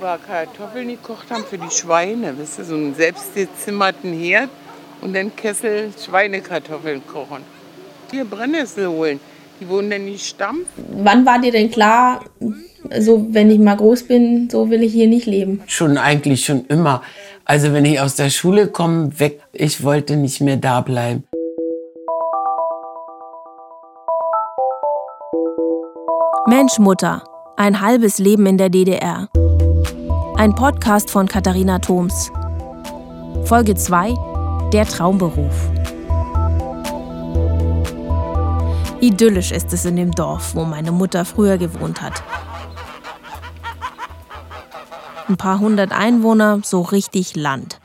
wir Kartoffeln gekocht haben für die Schweine. Weißt du, so einen selbstgezimmerten Herd und dann Kessel Schweinekartoffeln kochen. Hier Brennnessel holen. Die wurden dann nicht stampfen. Wann war dir denn klar, so wenn ich mal groß bin, so will ich hier nicht leben? Schon eigentlich schon immer. Also wenn ich aus der Schule komme, weg, ich wollte nicht mehr da bleiben. Mensch Mutter, ein halbes Leben in der DDR. Ein Podcast von Katharina Thoms. Folge 2 Der Traumberuf. Idyllisch ist es in dem Dorf, wo meine Mutter früher gewohnt hat. Ein paar hundert Einwohner, so richtig Land.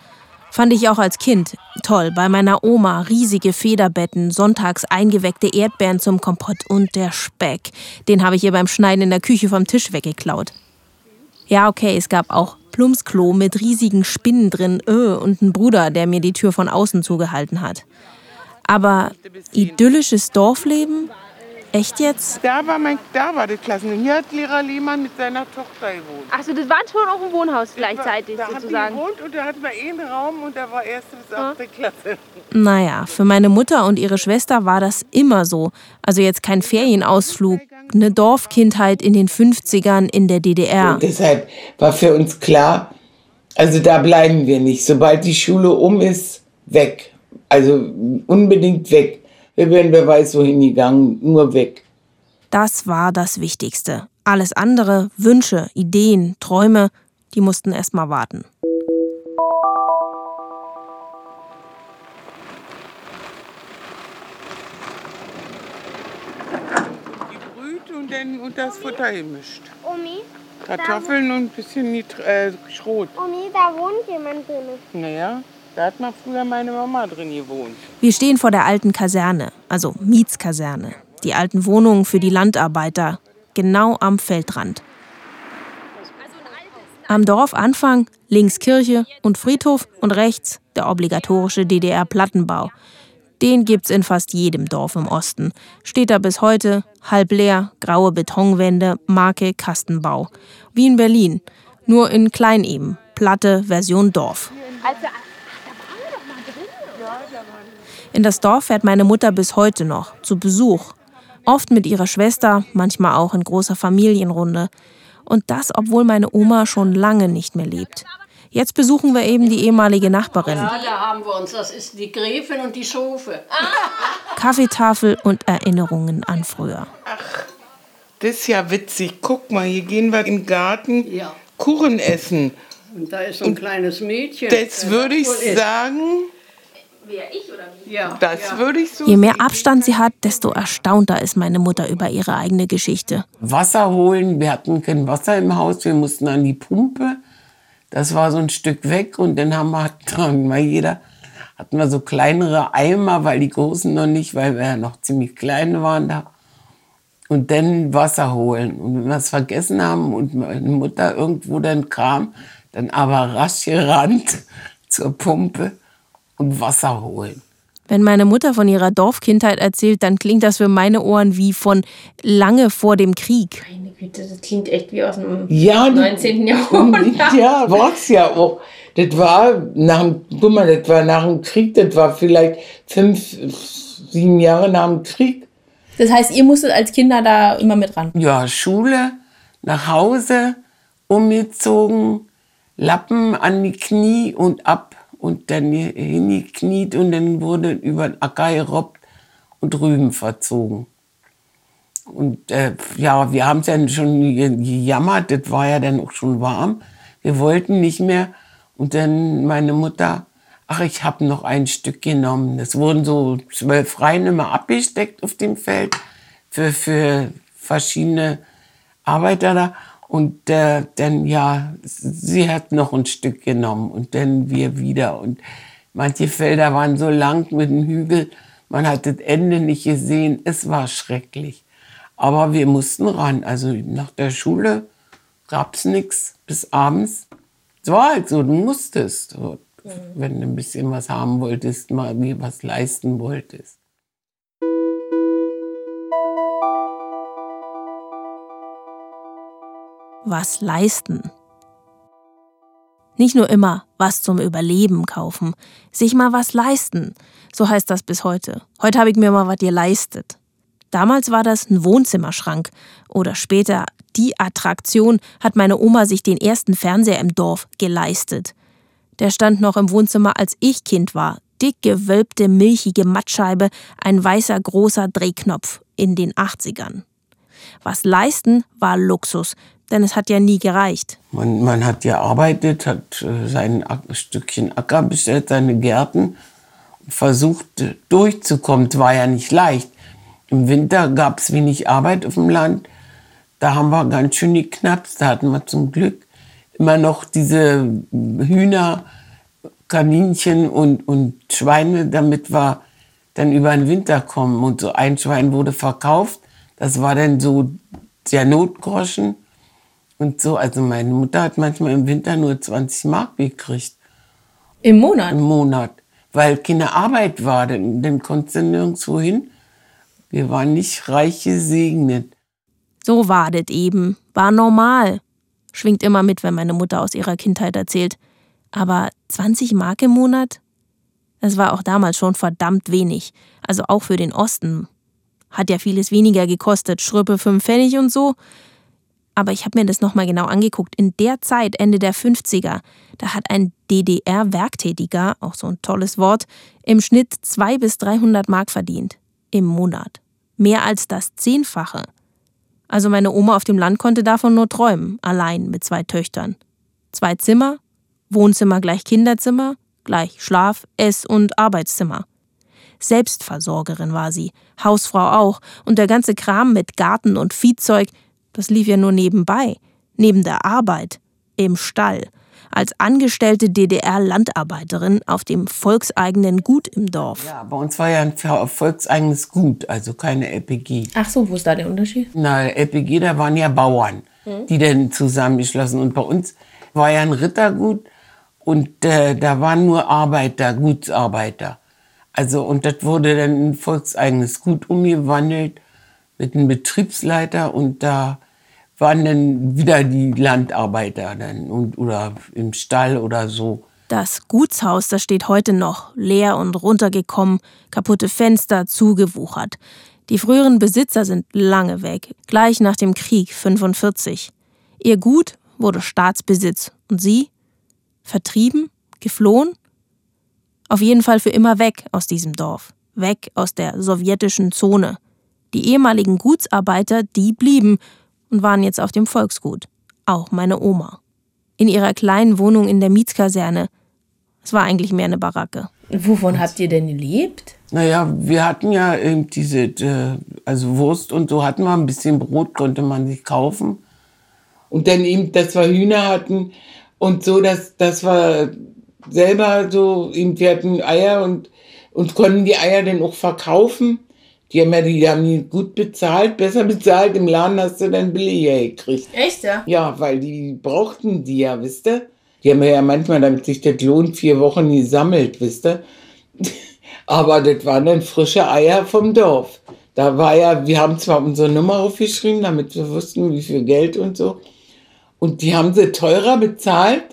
Fand ich auch als Kind toll. Bei meiner Oma riesige Federbetten, sonntags eingeweckte Erdbeeren zum Kompott und der Speck. Den habe ich ihr beim Schneiden in der Küche vom Tisch weggeklaut. Ja, okay, es gab auch Plumpsklo mit riesigen Spinnen drin öh, und einen Bruder, der mir die Tür von außen zugehalten hat. Aber idyllisches Dorfleben? Echt jetzt? Da war, mein, da war das Klassen. Hier hat Lehrer Lehmann mit seiner Tochter gewohnt. Achso, das war schon auch ein Wohnhaus gleichzeitig da sozusagen. Da hat die gewohnt und da hatten wir einen Raum und da war erste bis achte Klasse. Naja, für meine Mutter und ihre Schwester war das immer so. Also jetzt kein Ferienausflug, eine Dorfkindheit in den 50ern in der DDR. Und deshalb war für uns klar, also da bleiben wir nicht. Sobald die Schule um ist, weg. Also unbedingt weg. Wir wären wer weiß wohin gegangen, nur weg. Das war das Wichtigste. Alles andere, Wünsche, Ideen, Träume, die mussten erst mal warten. Und dann unter das Futter gemischt. Omi, Kartoffeln und ein bisschen Nit äh, Schrot. Omi, da wohnt jemand drin. Naja, da hat mal früher meine Mama drin gewohnt. Wir stehen vor der alten Kaserne, also Mietskaserne. Die alten Wohnungen für die Landarbeiter, genau am Feldrand. Am Dorfanfang links Kirche und Friedhof und rechts der obligatorische DDR-Plattenbau. Den gibt's in fast jedem Dorf im Osten. Steht da bis heute, halb leer, graue Betonwände, Marke Kastenbau. Wie in Berlin, nur in klein eben, platte Version Dorf. In das Dorf fährt meine Mutter bis heute noch, zu Besuch. Oft mit ihrer Schwester, manchmal auch in großer Familienrunde. Und das, obwohl meine Oma schon lange nicht mehr lebt. Jetzt besuchen wir eben die ehemalige Nachbarin. Ja, da haben wir uns. Das ist die Gräfin und die Schofe. Kaffeetafel und Erinnerungen an früher. Das ist ja witzig. Guck mal, hier gehen wir im Garten Ja. Kuchen essen. Und da ist so ein kleines Mädchen. Das äh, würde ich wohl ist. Sagen, Ja. das ja. würde ich so Je mehr Abstand sie hat, desto erstaunter ist meine Mutter über ihre eigene Geschichte. Wasser holen, wir hatten kein Wasser im Haus, wir mussten an die Pumpe. Das war so ein Stück weg und dann haben wir, hatten wir jeder, hatten wir so kleinere Eimer, weil die großen noch nicht, weil wir ja noch ziemlich klein waren da. Und dann Wasser holen. Und wenn wir es vergessen haben und meine Mutter irgendwo dann kam, dann aber rasch gerannt zur Pumpe und Wasser holen. Wenn meine Mutter von ihrer Dorfkindheit erzählt, dann klingt das für meine Ohren wie von lange vor dem Krieg. Meine Güte, das klingt echt wie aus dem Ja, die- 19. Jahrhundert. Ja, war's ja auch. Das war nach dem, guck mal, das war nach dem Krieg, das war vielleicht fünf, sieben Jahre nach dem Krieg. Das heißt, ihr musstet als Kinder da immer mit ran. Ja, Schule, nach Hause, umgezogen, Lappen an die Knie und ab und dann hingekniet und dann wurde über den Acker gerobbt und Rüben verzogen. Und äh, ja, wir haben es ja schon ge- gejammert, das war ja dann auch schon warm. Wir wollten nicht mehr. Und dann meine Mutter, ach, ich habe noch ein Stück genommen. Es wurden so zwölf Reihen immer abgesteckt auf dem Feld für, für verschiedene Arbeiter da. Und äh, dann, ja, sie hat noch ein Stück genommen und dann wir wieder. Und manche Felder waren so lang mit dem Hügel, man hat das Ende nicht gesehen. Es war schrecklich. Aber wir mussten ran. Also nach der Schule gab's nichts bis abends. Es war halt so, du musstest. So, Wenn du ein bisschen was haben wolltest, mal mir was leisten wolltest. Was leisten? Nicht nur immer was zum Überleben kaufen, sich mal was leisten. So heißt das bis heute. Heute habe ich mir mal was geleistet. Damals war das ein Wohnzimmerschrank oder später die Attraktion hat meine Oma sich den ersten Fernseher im Dorf geleistet. Der stand noch im Wohnzimmer, als ich Kind war. Dick gewölbte, milchige Mattscheibe, ein weißer großer Drehknopf in den 80ern. Was leisten war Luxus, denn es hat ja nie gereicht. Man, man hat gearbeitet, hat äh, sein Stückchen Acker bestellt, seine Gärten, versucht äh, durchzukommen. Es war ja nicht leicht. Im Winter gab es wenig Arbeit auf dem Land. Da haben wir ganz schön geknapst. Da hatten wir zum Glück immer noch diese Hühner, Kaninchen und, und Schweine, damit wir dann über den Winter kommen. Und so ein Schwein wurde verkauft. Das war dann so der Notgroschen. Und so, also meine Mutter hat manchmal im Winter nur 20 Mark gekriegt. Im Monat? Im Monat. Weil keine Arbeit war, dann, dann konntest du nirgendwo hin. Wir waren nicht reich gesegnet. So war das eben. War normal. Schwingt immer mit, wenn meine Mutter aus ihrer Kindheit erzählt. Aber 20 Mark im Monat? Das war auch damals schon verdammt wenig. Also auch für den Osten. Hat ja vieles weniger gekostet. Schrüppe 5 Pfennig und so. Aber ich habe mir das nochmal genau angeguckt. In der Zeit, Ende der 50er, da hat ein DDR-Werktätiger, auch so ein tolles Wort, im Schnitt 200 bis 300 Mark verdient im Monat. Mehr als das Zehnfache. Also meine Oma auf dem Land konnte davon nur träumen, allein mit zwei Töchtern. Zwei Zimmer, Wohnzimmer gleich Kinderzimmer, gleich Schlaf-, Ess- und Arbeitszimmer. Selbstversorgerin war sie, Hausfrau auch, und der ganze Kram mit Garten und Viehzeug, das lief ja nur nebenbei, neben der Arbeit, im Stall als angestellte DDR-Landarbeiterin auf dem volkseigenen Gut im Dorf. Ja, bei uns war ja ein volkseigenes Gut, also keine LPG. Ach so, wo ist da der Unterschied? Na, LPG, da waren ja Bauern, mhm. die dann zusammengeschlossen. Und bei uns war ja ein Rittergut und äh, da waren nur Arbeiter, Gutsarbeiter. Also, und das wurde dann in volkseigenes Gut umgewandelt mit einem Betriebsleiter und da waren dann wieder die Landarbeiter dann und, oder im Stall oder so. Das Gutshaus, das steht heute noch, leer und runtergekommen, kaputte Fenster, zugewuchert. Die früheren Besitzer sind lange weg, gleich nach dem Krieg 45. Ihr Gut wurde Staatsbesitz und sie? Vertrieben? Geflohen? Auf jeden Fall für immer weg aus diesem Dorf, weg aus der sowjetischen Zone. Die ehemaligen Gutsarbeiter, die blieben und waren jetzt auf dem Volksgut. Auch meine Oma. In ihrer kleinen Wohnung in der Mietskaserne. Es war eigentlich mehr eine Baracke. Wovon habt ihr denn gelebt? Naja, wir hatten ja eben diese, äh, also Wurst und so hatten wir, ein bisschen Brot konnte man sich kaufen. Und dann eben, dass wir Hühner hatten und so, dass, dass wir selber so, eben, wir hatten Eier und, und konnten die Eier dann auch verkaufen. Die haben ja die haben die gut bezahlt, besser bezahlt. Im Laden hast du dann billiger gekriegt. Echt, ja? Ja, weil die brauchten die ja, wisst ihr? Die haben ja manchmal, damit sich das lohnt, vier Wochen gesammelt, wisst ihr? Aber das waren dann frische Eier vom Dorf. Da war ja, wir haben zwar unsere Nummer aufgeschrieben, damit wir wussten, wie viel Geld und so. Und die haben sie teurer bezahlt,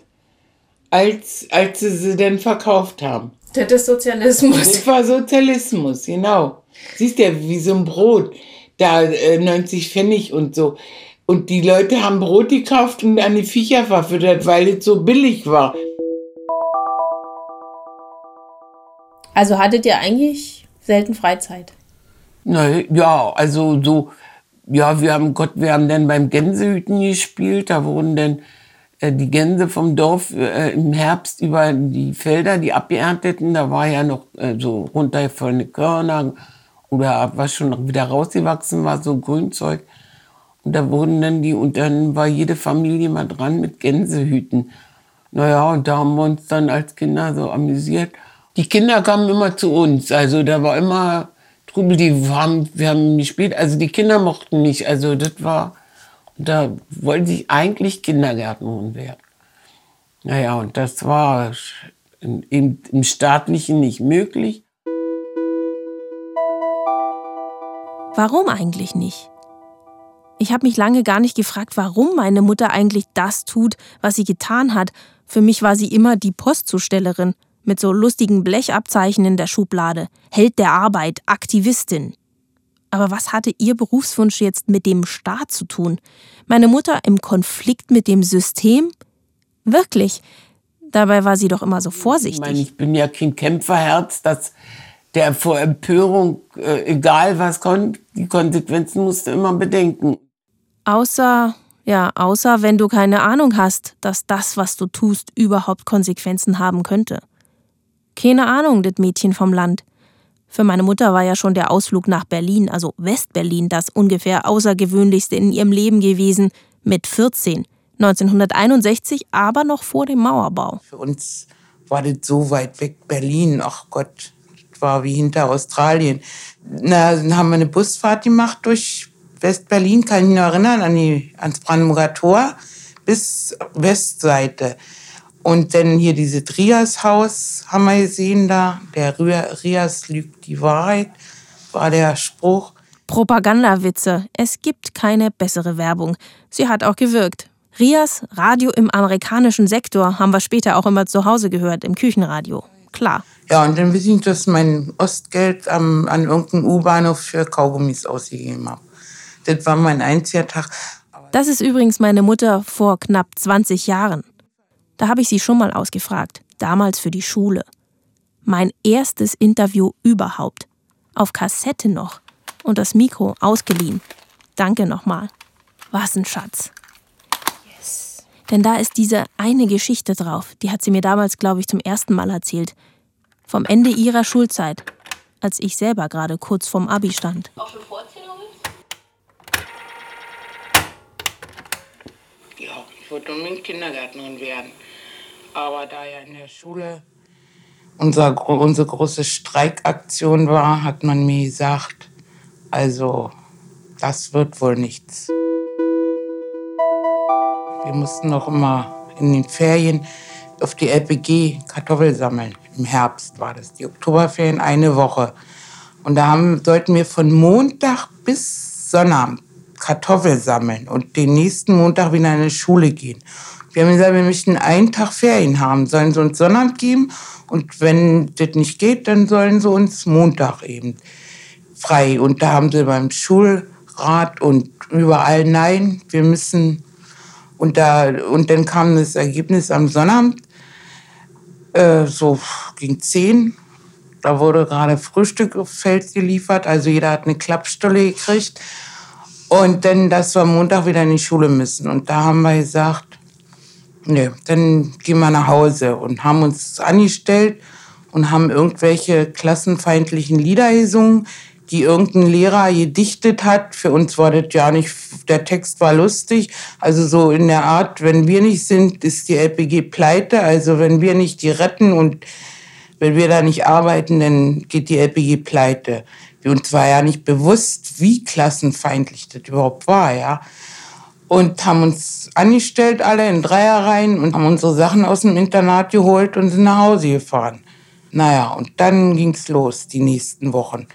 als, als sie sie dann verkauft haben. Das ist Sozialismus. Das war Sozialismus, genau. Siehst du, wie so ein Brot, da äh, 90 Pfennig und so. Und die Leute haben Brot gekauft und an die Viecher verfüttert, weil es so billig war. Also hattet ihr eigentlich selten Freizeit? Na, ja, also so, ja, wir haben Gott, wir haben dann beim Gänsehüten gespielt, da wurden dann äh, die Gänse vom Dorf äh, im Herbst über die Felder, die abgeernteten, da war ja noch äh, so runtergefallene Körner oder was schon wieder rausgewachsen war, so Grünzeug. Und da wurden dann die, und dann war jede Familie mal dran mit Gänsehüten. Naja, und da haben wir uns dann als Kinder so amüsiert. Die Kinder kamen immer zu uns, also da war immer Trubel, die haben, wir haben gespielt, also die Kinder mochten nicht, also das war, da wollte ich eigentlich Kindergärtnerin werden. Naja, und das war im, im Staatlichen nicht möglich. Warum eigentlich nicht? Ich habe mich lange gar nicht gefragt, warum meine Mutter eigentlich das tut, was sie getan hat. Für mich war sie immer die Postzustellerin mit so lustigen Blechabzeichen in der Schublade. Held der Arbeit, Aktivistin. Aber was hatte ihr Berufswunsch jetzt mit dem Staat zu tun? Meine Mutter im Konflikt mit dem System? Wirklich. Dabei war sie doch immer so vorsichtig. Ich meine, ich bin ja kein Kämpferherz, das der vor Empörung, äh, egal was kommt, die Konsequenzen musst du immer bedenken. Außer, ja, außer wenn du keine Ahnung hast, dass das, was du tust, überhaupt Konsequenzen haben könnte. Keine Ahnung, das Mädchen vom Land. Für meine Mutter war ja schon der Ausflug nach Berlin, also Westberlin, das ungefähr außergewöhnlichste in ihrem Leben gewesen, mit 14. 1961, aber noch vor dem Mauerbau. Für uns war das so weit weg, Berlin, ach Gott, war wie hinter Australien. Na, dann haben wir eine Busfahrt gemacht durch Westberlin, kann ich mich noch erinnern, an die, ans Brandenburger Tor bis Westseite. Und dann hier dieses Rias-Haus haben wir gesehen da. Der Rias lügt die Wahrheit, war der Spruch. Propagandawitze. Es gibt keine bessere Werbung. Sie hat auch gewirkt. Rias, Radio im amerikanischen Sektor, haben wir später auch immer zu Hause gehört, im Küchenradio. Klar. Ja, und dann wissen ich, dass mein Ostgeld am, an irgendeinem U-Bahnhof für Kaugummis ausgegeben habe. Das war mein einziger Tag. Das ist übrigens meine Mutter vor knapp 20 Jahren. Da habe ich sie schon mal ausgefragt, damals für die Schule. Mein erstes Interview überhaupt. Auf Kassette noch. Und das Mikro ausgeliehen. Danke nochmal. Was ein Schatz. Yes. Denn da ist diese eine Geschichte drauf. Die hat sie mir damals, glaube ich, zum ersten Mal erzählt. Vom Ende ihrer Schulzeit. Als ich selber gerade kurz vorm Abi stand. Auch schon Ja, ich wollte unbedingt Kindergärtnerin werden. Aber da ja in der Schule unser, unsere große Streikaktion war, hat man mir gesagt, also das wird wohl nichts. Wir mussten noch immer in den Ferien auf die LPG Kartoffel sammeln. Im Herbst war das, die Oktoberferien, eine Woche. Und da haben, sollten wir von Montag bis Sonnabend Kartoffel sammeln und den nächsten Montag wieder in die Schule gehen. Wir haben gesagt, wir möchten einen Tag Ferien haben, sollen sie uns Sonnabend geben und wenn das nicht geht, dann sollen sie uns Montag eben frei. Und da haben sie beim Schulrat und überall nein, wir müssen und da und dann kam das Ergebnis am Sonnabend äh, so gegen zehn. Da wurde gerade Frühstück auf Feld geliefert, also jeder hat eine Klappstulle gekriegt. Und dann, dass wir Montag wieder in die Schule müssen. Und da haben wir gesagt, Nee, dann gehen wir nach Hause und haben uns angestellt und haben irgendwelche klassenfeindlichen Lieder gesungen, die irgendein Lehrer gedichtet hat. Für uns war das ja nicht, der Text war lustig. Also so in der Art, wenn wir nicht sind, ist die LPG pleite. Also wenn wir nicht die retten und wenn wir da nicht arbeiten, dann geht die LPG pleite. Uns war ja nicht bewusst, wie klassenfeindlich das überhaupt war, ja und haben uns angestellt, alle in Dreierreihen und haben unsere Sachen aus dem Internat geholt und sind nach Hause gefahren. Naja, und dann ging's los, die nächsten Wochen.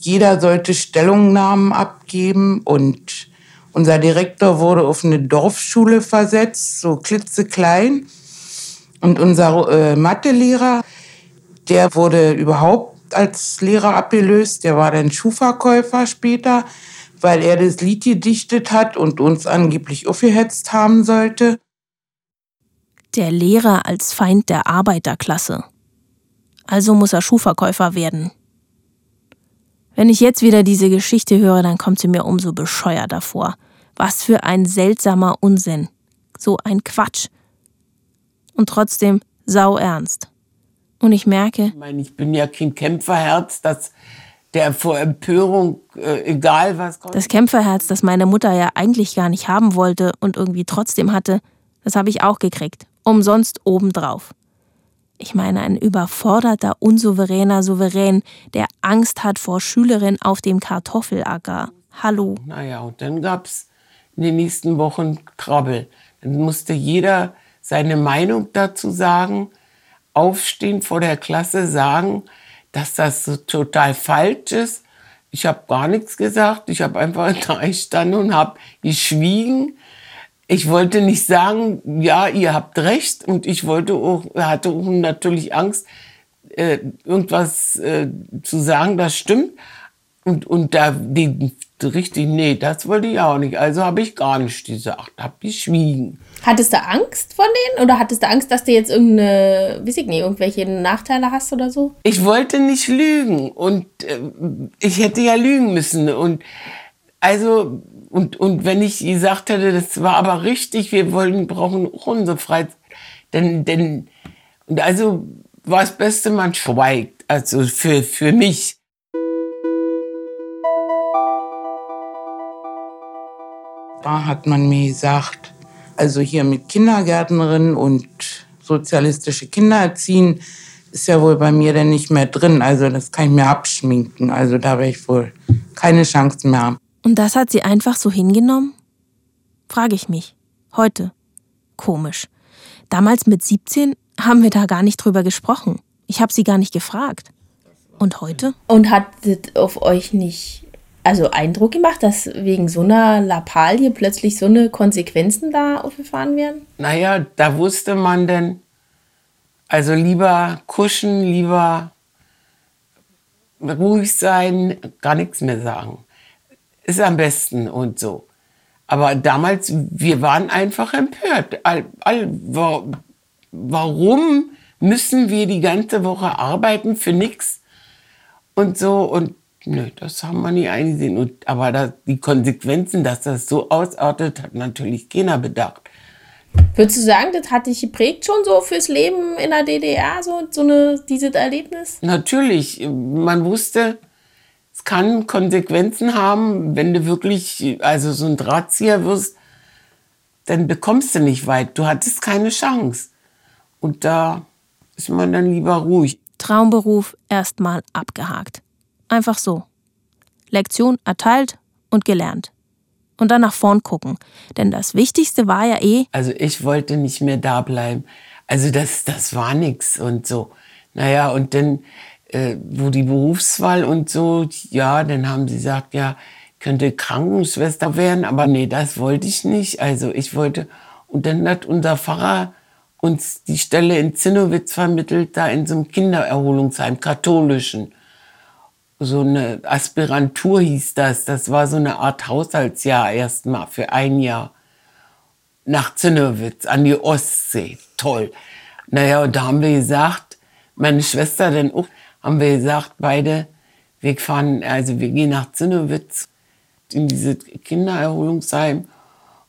Jeder sollte Stellungnahmen abgeben und unser Direktor wurde auf eine Dorfschule versetzt, so klitzeklein. Und unser äh, Mathelehrer, der wurde überhaupt als Lehrer abgelöst, der war dann Schuhverkäufer später weil er das Lied gedichtet hat und uns angeblich aufgehetzt haben sollte. Der Lehrer als Feind der Arbeiterklasse. Also muss er Schuhverkäufer werden. Wenn ich jetzt wieder diese Geschichte höre, dann kommt sie mir umso bescheuerter vor. Was für ein seltsamer Unsinn. So ein Quatsch. Und trotzdem sau ernst. Und ich merke. Ich meine, ich bin ja kein Kämpferherz, das der vor Empörung, äh, egal was kommt. Das Kämpferherz, das meine Mutter ja eigentlich gar nicht haben wollte und irgendwie trotzdem hatte, das habe ich auch gekriegt. Umsonst obendrauf. Ich meine, ein überforderter, unsouveräner Souverän, der Angst hat vor Schülerin auf dem Kartoffelacker. Hallo. Naja, und dann gab es in den nächsten Wochen Trouble. Dann musste jeder seine Meinung dazu sagen, aufstehen vor der Klasse, sagen, dass das so total falsch ist, Ich habe gar nichts gesagt. Ich habe einfach da gestanden und habe geschwiegen. Ich wollte nicht sagen, ja, ihr habt recht. Und ich wollte auch, hatte auch natürlich Angst, äh, irgendwas äh, zu sagen, das stimmt. Und, und da, die, richtig, nee, das wollte ich auch nicht. Also habe ich gar nicht gesagt, habe geschwiegen. Hattest du Angst von denen oder hattest du Angst, dass du jetzt irgendeine, weiß ich nicht, irgendwelche Nachteile hast oder so? Ich wollte nicht lügen und äh, ich hätte ja lügen müssen und also und, und wenn ich gesagt hätte, das war aber richtig, wir wollen, brauchen auch unsere Freizeit, denn, denn, und also war das Beste, man schweigt, also für, für mich. Da hat man mir gesagt, also hier mit Kindergärtnerin und sozialistische Kinder erziehen, ist ja wohl bei mir dann nicht mehr drin. Also das kann ich mir abschminken. Also da werde ich wohl keine Chance mehr haben. Und das hat sie einfach so hingenommen? Frage ich mich. Heute. Komisch. Damals mit 17 haben wir da gar nicht drüber gesprochen. Ich habe sie gar nicht gefragt. Und heute? Und hat das auf euch nicht also Eindruck gemacht, dass wegen so einer Lappalie plötzlich so eine Konsequenzen da aufgefahren werden? Naja, da wusste man denn, also lieber kuschen, lieber ruhig sein, gar nichts mehr sagen. Ist am besten und so. Aber damals, wir waren einfach empört. All, all, warum müssen wir die ganze Woche arbeiten für nichts? Und so, und Nö, das haben wir nie eingesehen. Und, aber das, die Konsequenzen, dass das so ausartet, hat natürlich keiner bedacht. Würdest du sagen, das hat dich geprägt schon so fürs Leben in der DDR, so, so eine, dieses Erlebnis? Natürlich. Man wusste, es kann Konsequenzen haben, wenn du wirklich, also so ein Drahtzieher wirst, dann bekommst du nicht weit. Du hattest keine Chance. Und da ist man dann lieber ruhig. Traumberuf erstmal abgehakt. Einfach so. Lektion erteilt und gelernt. Und dann nach vorn gucken. Denn das Wichtigste war ja eh. Also ich wollte nicht mehr da bleiben. Also das, das war nix und so. Naja, und dann, äh, wo die Berufswahl und so, ja, dann haben sie gesagt, ja, könnte Krankenschwester werden, aber nee, das wollte ich nicht. Also ich wollte, und dann hat unser Pfarrer uns die Stelle in Zinnowitz vermittelt, da in so einem Kindererholungsheim, katholischen so eine Aspirantur hieß das. Das war so eine Art Haushaltsjahr erstmal für ein Jahr. Nach Zinnowitz an die Ostsee. Toll. Naja, und da haben wir gesagt, meine Schwester dann auch, haben wir gesagt, beide, wir fahren, also wir gehen nach Zinnowitz in diese Kindererholungsheim.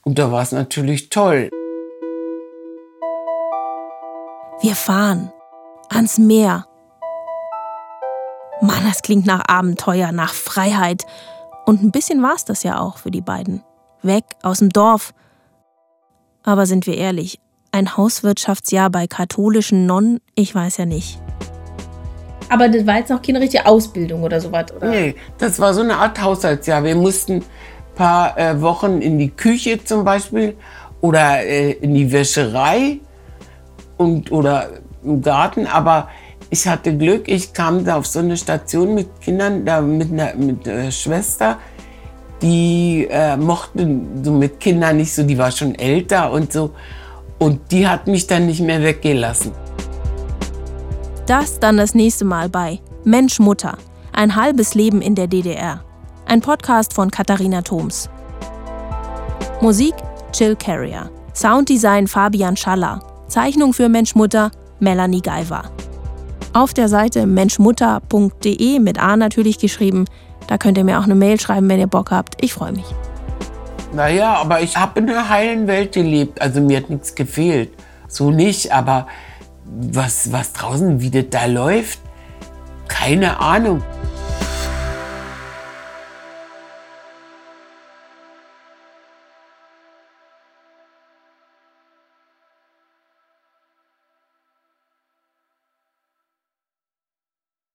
Und da war es natürlich toll. Wir fahren ans Meer Mann, das klingt nach Abenteuer, nach Freiheit. Und ein bisschen war es das ja auch für die beiden. Weg aus dem Dorf. Aber sind wir ehrlich, ein Hauswirtschaftsjahr bei katholischen Nonnen, ich weiß ja nicht. Aber das war jetzt noch keine richtige Ausbildung oder sowas, oder? Nee, das war so eine Art Haushaltsjahr. Wir mussten ein paar äh, Wochen in die Küche zum Beispiel oder äh, in die Wäscherei und, oder im Garten, aber ich hatte Glück, ich kam da auf so eine Station mit Kindern, da mit einer, mit einer Schwester, die äh, mochte so mit Kindern nicht so, die war schon älter und so. Und die hat mich dann nicht mehr weggelassen. Das dann das nächste Mal bei Mensch Mutter. Ein halbes Leben in der DDR. Ein Podcast von Katharina Thoms. Musik Chill Carrier. Sounddesign Fabian Schaller. Zeichnung für Mensch Mutter Melanie Geiver. Auf der Seite menschmutter.de mit A natürlich geschrieben. Da könnt ihr mir auch eine Mail schreiben, wenn ihr Bock habt. Ich freue mich. Naja, aber ich habe in einer heilen Welt gelebt. Also mir hat nichts gefehlt. So nicht, aber was, was draußen, wie das da läuft, keine Ahnung.